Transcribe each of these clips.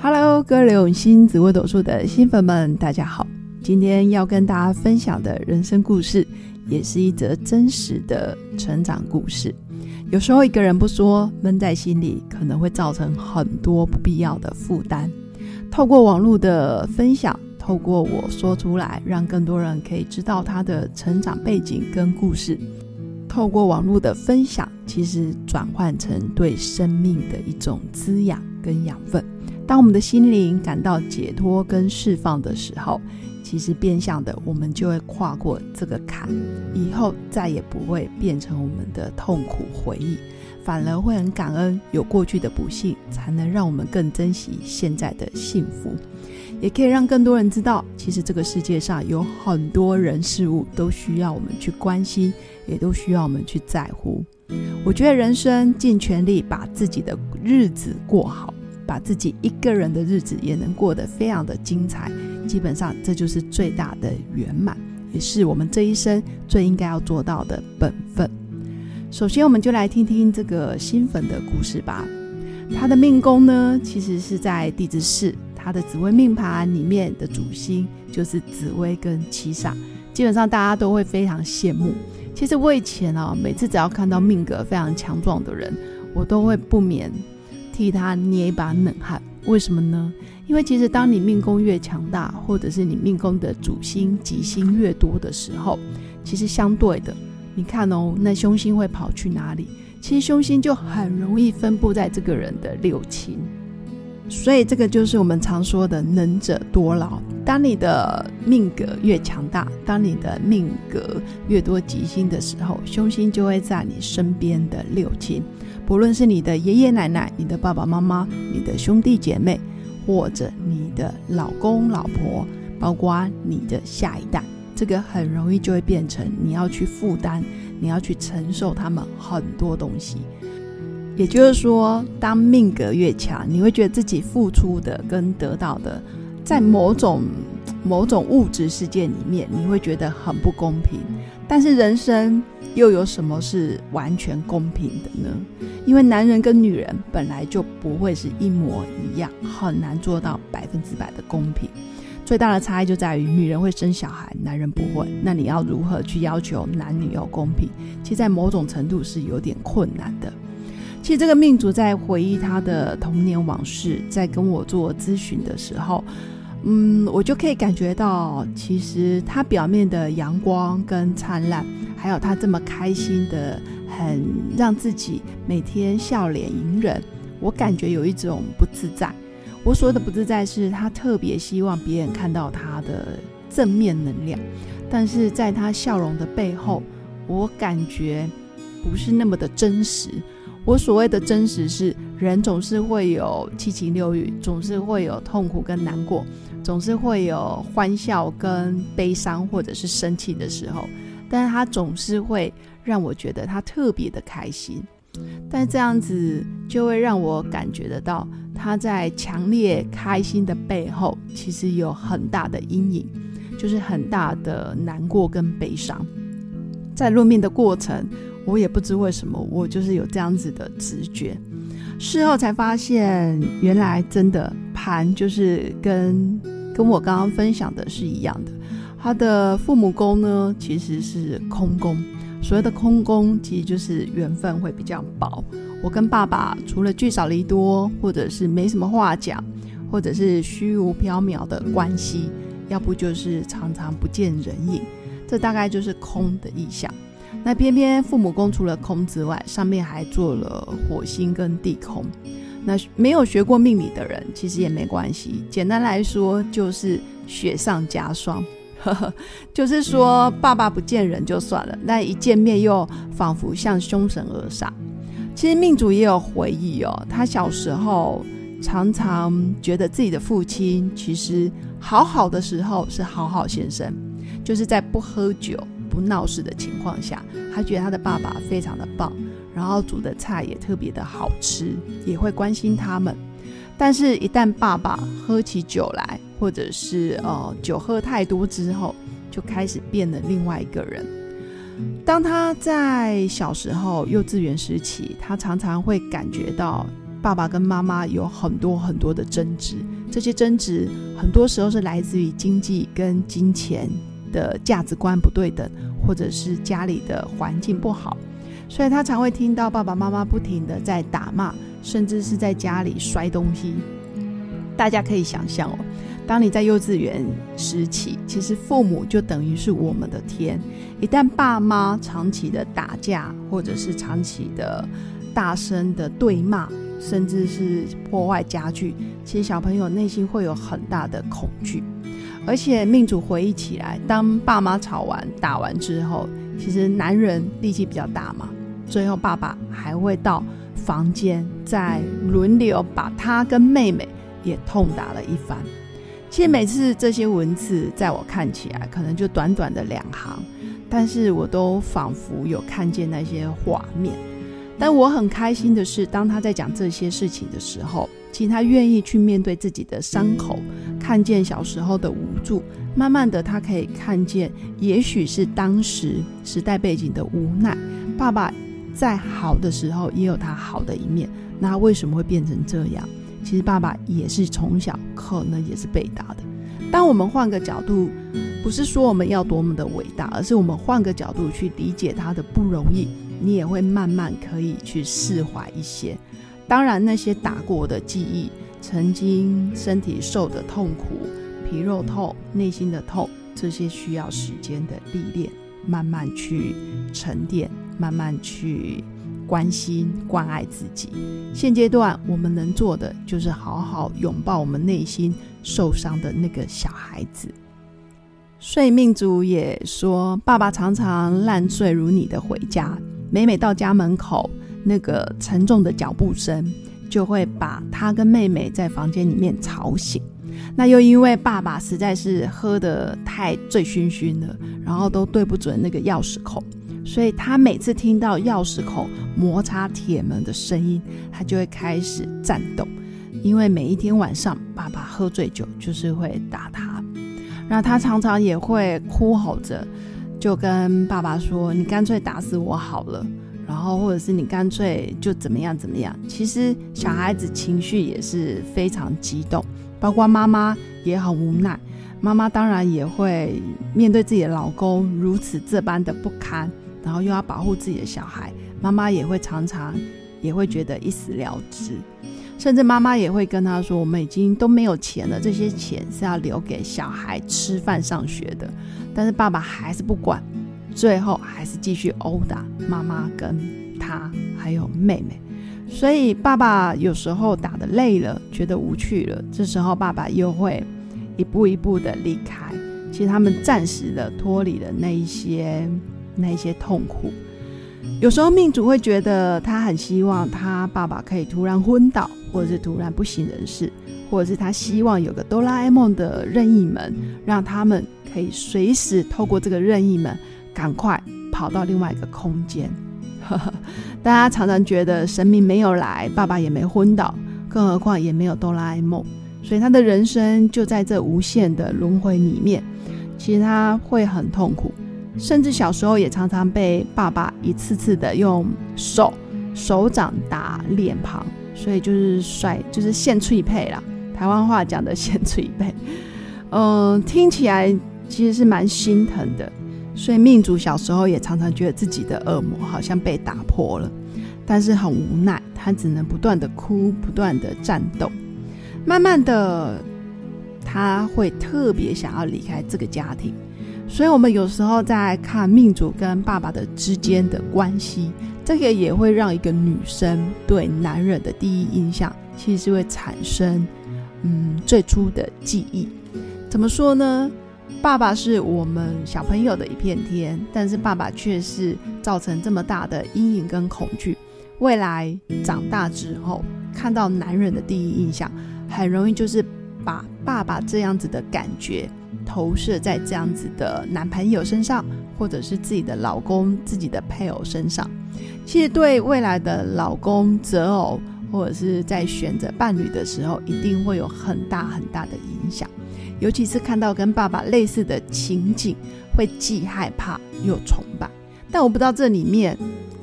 Hello，各位刘永新紫微斗数的新粉们，大家好！今天要跟大家分享的人生故事，也是一则真实的成长故事。有时候一个人不说，闷在心里，可能会造成很多不必要的负担。透过网络的分享，透过我说出来，让更多人可以知道他的成长背景跟故事。透过网络的分享，其实转换成对生命的一种滋养跟养分。当我们的心灵感到解脱跟释放的时候，其实变相的，我们就会跨过这个坎，以后再也不会变成我们的痛苦回忆，反而会很感恩有过去的不幸，才能让我们更珍惜现在的幸福，也可以让更多人知道，其实这个世界上有很多人事物都需要我们去关心，也都需要我们去在乎。我觉得人生尽全力把自己的日子过好。把自己一个人的日子也能过得非常的精彩，基本上这就是最大的圆满，也是我们这一生最应该要做到的本分。首先，我们就来听听这个新粉的故事吧。他的命宫呢，其实是在地支室，他的紫微命盘里面的主星就是紫薇跟七煞，基本上大家都会非常羡慕。其实我以前啊，每次只要看到命格非常强壮的人，我都会不免。替他捏一把冷汗，为什么呢？因为其实当你命宫越强大，或者是你命宫的主星吉星越多的时候，其实相对的，你看哦，那凶星会跑去哪里？其实凶星就很容易分布在这个人的六亲，所以这个就是我们常说的能者多劳。当你的命格越强大，当你的命格越多吉星的时候，凶星就会在你身边的六亲。不论是你的爷爷奶奶、你的爸爸妈妈、你的兄弟姐妹，或者你的老公老婆，包括你的下一代，这个很容易就会变成你要去负担、你要去承受他们很多东西。也就是说，当命格越强，你会觉得自己付出的跟得到的，在某种某种物质世界里面，你会觉得很不公平。但是人生又有什么是完全公平的呢？因为男人跟女人本来就不会是一模一样，很难做到百分之百的公平。最大的差异就在于女人会生小孩，男人不会。那你要如何去要求男女要公平？其实，在某种程度是有点困难的。其实，这个命主在回忆他的童年往事，在跟我做咨询的时候。嗯，我就可以感觉到，其实他表面的阳光跟灿烂，还有他这么开心的，很让自己每天笑脸迎人，我感觉有一种不自在。我所谓的不自在，是他特别希望别人看到他的正面能量，但是在他笑容的背后，我感觉不是那么的真实。我所谓的真实，是人总是会有七情六欲，总是会有痛苦跟难过。总是会有欢笑跟悲伤，或者是生气的时候，但是他总是会让我觉得他特别的开心，但这样子就会让我感觉得到他在强烈开心的背后，其实有很大的阴影，就是很大的难过跟悲伤。在论命的过程，我也不知为什么，我就是有这样子的直觉，事后才发现，原来真的盘就是跟。跟我刚刚分享的是一样的，他的父母宫呢其实是空宫，所谓的空宫其实就是缘分会比较薄。我跟爸爸除了聚少离多，或者是没什么话讲，或者是虚无缥缈的关系，要不就是常常不见人影，这大概就是空的意象。那偏偏父母宫除了空之外，上面还做了火星跟地空。那没有学过命理的人，其实也没关系。简单来说，就是雪上加霜。就是说，爸爸不见人就算了，那一见面又仿佛像凶神恶煞。其实命主也有回忆哦，他小时候常常觉得自己的父亲其实好好的时候是好好先生，就是在不喝酒、不闹事的情况下，他觉得他的爸爸非常的棒。然后煮的菜也特别的好吃，也会关心他们。但是，一旦爸爸喝起酒来，或者是呃酒喝太多之后，就开始变了另外一个人。当他在小时候幼稚园时期，他常常会感觉到爸爸跟妈妈有很多很多的争执，这些争执很多时候是来自于经济跟金钱的价值观不对等，或者是家里的环境不好，所以他常会听到爸爸妈妈不停的在打骂，甚至是在家里摔东西。大家可以想象哦，当你在幼稚园时期，其实父母就等于是我们的天，一旦爸妈长期的打架，或者是长期的大声的对骂。甚至是破坏家具，其实小朋友内心会有很大的恐惧。而且命主回忆起来，当爸妈吵完打完之后，其实男人力气比较大嘛，最后爸爸还会到房间再轮流把他跟妹妹也痛打了一番。其实每次这些文字在我看起来，可能就短短的两行，但是我都仿佛有看见那些画面。但我很开心的是，当他在讲这些事情的时候，其实他愿意去面对自己的伤口，看见小时候的无助。慢慢的，他可以看见，也许是当时时代背景的无奈。爸爸在好的时候也有他好的一面，那为什么会变成这样？其实爸爸也是从小可能也是被打的。当我们换个角度，不是说我们要多么的伟大，而是我们换个角度去理解他的不容易。你也会慢慢可以去释怀一些。当然，那些打过的记忆，曾经身体受的痛苦、皮肉痛、内心的痛，这些需要时间的历练，慢慢去沉淀，慢慢去关心、关爱自己。现阶段我们能做的，就是好好拥抱我们内心受伤的那个小孩子。睡命主也说：“爸爸常常烂醉如泥的回家。”每每到家门口，那个沉重的脚步声就会把他跟妹妹在房间里面吵醒。那又因为爸爸实在是喝得太醉醺醺了，然后都对不准那个钥匙孔，所以他每次听到钥匙孔摩擦铁门的声音，他就会开始颤抖。因为每一天晚上爸爸喝醉酒就是会打他，那他常常也会哭吼着。就跟爸爸说：“你干脆打死我好了。”然后或者是你干脆就怎么样怎么样。其实小孩子情绪也是非常激动，包括妈妈也很无奈。妈妈当然也会面对自己的老公如此这般的不堪，然后又要保护自己的小孩，妈妈也会常常也会觉得一死了之。甚至妈妈也会跟他说：“我们已经都没有钱了，这些钱是要留给小孩吃饭上学的。”但是爸爸还是不管，最后还是继续殴打妈妈跟他还有妹妹。所以爸爸有时候打的累了，觉得无趣了，这时候爸爸又会一步一步的离开。其实他们暂时的脱离了那一些那一些痛苦。有时候命主会觉得他很希望他爸爸可以突然昏倒。或者是突然不省人事，或者是他希望有个哆啦 A 梦的任意门，让他们可以随时透过这个任意门，赶快跑到另外一个空间。大家常常觉得神明没有来，爸爸也没昏倒，更何况也没有哆啦 A 梦，所以他的人生就在这无限的轮回里面。其实他会很痛苦，甚至小时候也常常被爸爸一次次的用手手掌打脸庞。所以就是帅，就是现脆配啦。台湾话讲的现脆配，嗯，听起来其实是蛮心疼的。所以命主小时候也常常觉得自己的恶魔好像被打破了，但是很无奈，他只能不断的哭，不断的战斗。慢慢的，他会特别想要离开这个家庭。所以，我们有时候在看命主跟爸爸的之间的关系。这个也会让一个女生对男人的第一印象，其实是会产生，嗯，最初的记忆。怎么说呢？爸爸是我们小朋友的一片天，但是爸爸却是造成这么大的阴影跟恐惧。未来长大之后，看到男人的第一印象，很容易就是把爸爸这样子的感觉投射在这样子的男朋友身上，或者是自己的老公、自己的配偶身上。其实对未来的老公择偶，或者是在选择伴侣的时候，一定会有很大很大的影响。尤其是看到跟爸爸类似的情景，会既害怕又崇拜。但我不知道这里面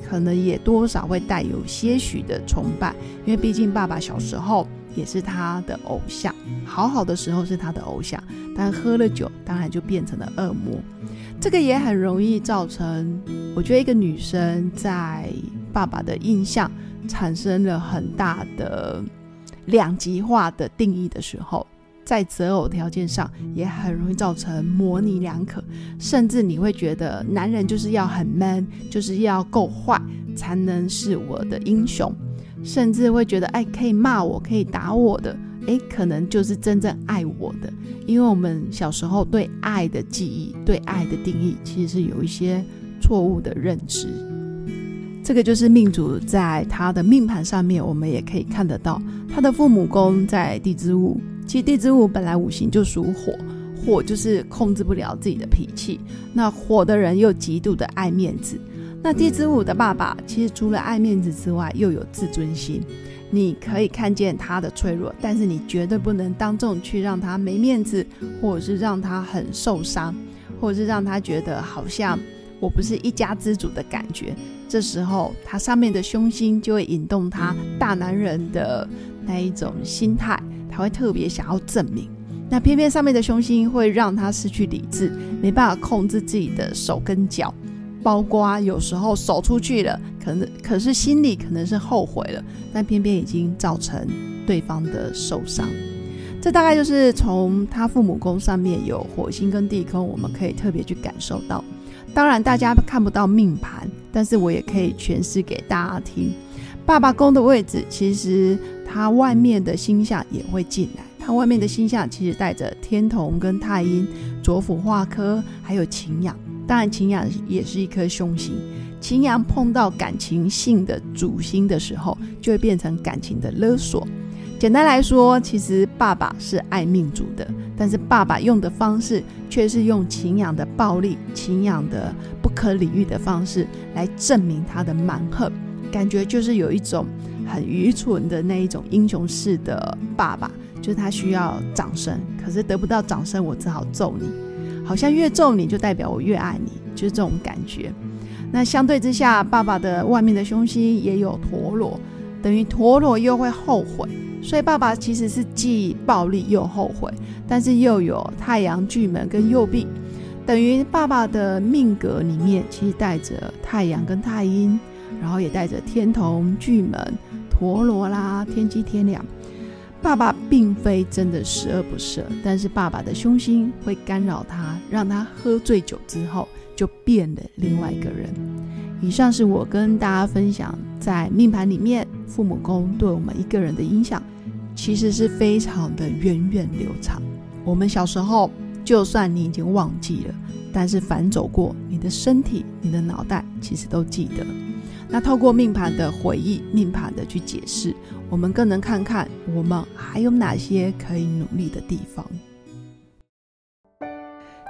可能也多少会带有些许的崇拜，因为毕竟爸爸小时候也是他的偶像，好好的时候是他的偶像，但喝了酒，当然就变成了恶魔。这个也很容易造成，我觉得一个女生在爸爸的印象产生了很大的两极化的定义的时候，在择偶条件上也很容易造成模棱两可，甚至你会觉得男人就是要很 man，就是要够坏才能是我的英雄，甚至会觉得哎可以骂我可以打我的。诶，可能就是真正爱我的，因为我们小时候对爱的记忆、对爱的定义，其实是有一些错误的认知。这个就是命主在他的命盘上面，我们也可以看得到，他的父母宫在地支午。其实地支五本来五行就属火，火就是控制不了自己的脾气。那火的人又极度的爱面子。那地支五的爸爸，其实除了爱面子之外，又有自尊心。你可以看见他的脆弱，但是你绝对不能当众去让他没面子，或者是让他很受伤，或者是让他觉得好像我不是一家之主的感觉。这时候，他上面的凶心就会引动他大男人的那一种心态，他会特别想要证明。那偏偏上面的凶星会让他失去理智，没办法控制自己的手跟脚。包括有时候手出去了，可能可是心里可能是后悔了，但偏偏已经造成对方的受伤。这大概就是从他父母宫上面有火星跟地空，我们可以特别去感受到。当然大家看不到命盘，但是我也可以诠释给大家听。爸爸宫的位置，其实他外面的星象也会进来。他外面的星象其实带着天同跟太阴、左辅化科，还有擎羊。当然，擎羊也是一颗凶星。擎羊碰到感情性的主星的时候，就会变成感情的勒索。简单来说，其实爸爸是爱命主的，但是爸爸用的方式却是用擎羊的暴力、擎羊的不可理喻的方式来证明他的蛮横。感觉就是有一种很愚蠢的那一种英雄式的爸爸，就是他需要掌声，可是得不到掌声，我只好揍你。好像越揍你就代表我越爱你，就是这种感觉。那相对之下，爸爸的外面的凶星也有陀螺，等于陀螺又会后悔，所以爸爸其实是既暴力又后悔，但是又有太阳巨门跟右臂，等于爸爸的命格里面其实带着太阳跟太阴，然后也带着天同巨门、陀螺啦、天机天亮。爸爸并非真的十恶不赦，但是爸爸的凶心会干扰他，让他喝醉酒之后就变了另外一个人。以上是我跟大家分享，在命盘里面父母宫对我们一个人的影响，其实是非常的源远流长。我们小时候，就算你已经忘记了，但是反走过，你的身体、你的脑袋其实都记得。那透过命盘的回忆、命盘的去解释，我们更能看看我们还有哪些可以努力的地方。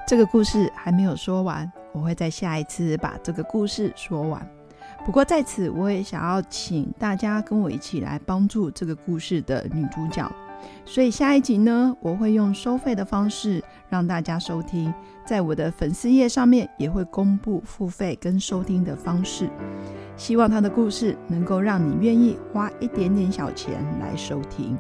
这个故事还没有说完，我会在下一次把这个故事说完。不过在此，我也想要请大家跟我一起来帮助这个故事的女主角。所以下一集呢，我会用收费的方式让大家收听，在我的粉丝页上面也会公布付费跟收听的方式。希望他的故事能够让你愿意花一点点小钱来收听。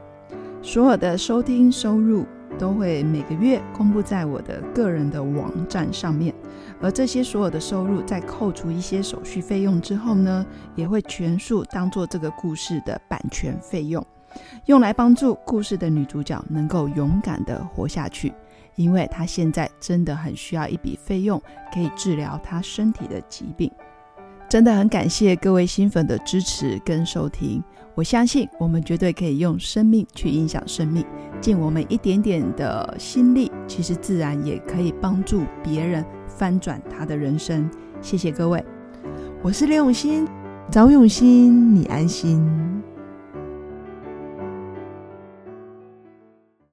所有的收听收入都会每个月公布在我的个人的网站上面，而这些所有的收入在扣除一些手续费用之后呢，也会全数当做这个故事的版权费用。用来帮助故事的女主角能够勇敢的活下去，因为她现在真的很需要一笔费用，可以治疗她身体的疾病。真的很感谢各位新粉的支持跟收听，我相信我们绝对可以用生命去影响生命，尽我们一点点的心力，其实自然也可以帮助别人翻转他的人生。谢谢各位，我是刘永新，找永新，你安心。